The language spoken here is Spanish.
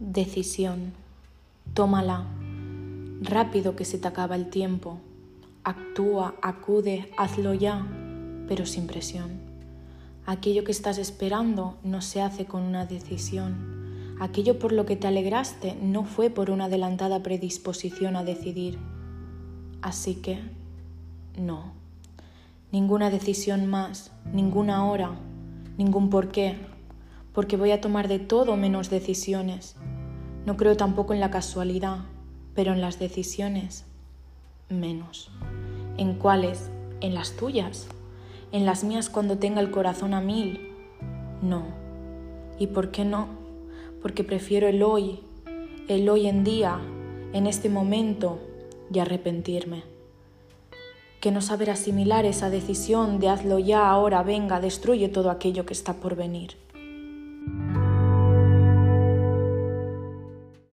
Decisión. Tómala. Rápido que se te acaba el tiempo. Actúa, acude, hazlo ya, pero sin presión. Aquello que estás esperando no se hace con una decisión. Aquello por lo que te alegraste no fue por una adelantada predisposición a decidir. Así que, no. Ninguna decisión más, ninguna hora, ningún porqué, porque voy a tomar de todo menos decisiones no creo tampoco en la casualidad, pero en las decisiones menos. ¿En cuáles? En las tuyas. ¿En las mías cuando tenga el corazón a mil? No. ¿Y por qué no? Porque prefiero el hoy, el hoy en día, en este momento y arrepentirme. Que no saber asimilar esa decisión de hazlo ya, ahora, venga, destruye todo aquello que está por venir.